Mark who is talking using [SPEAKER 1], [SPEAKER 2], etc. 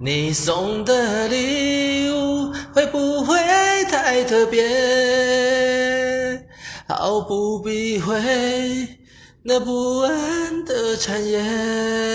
[SPEAKER 1] 你送的礼物会不会太特别？毫不避讳那不安的缠绵。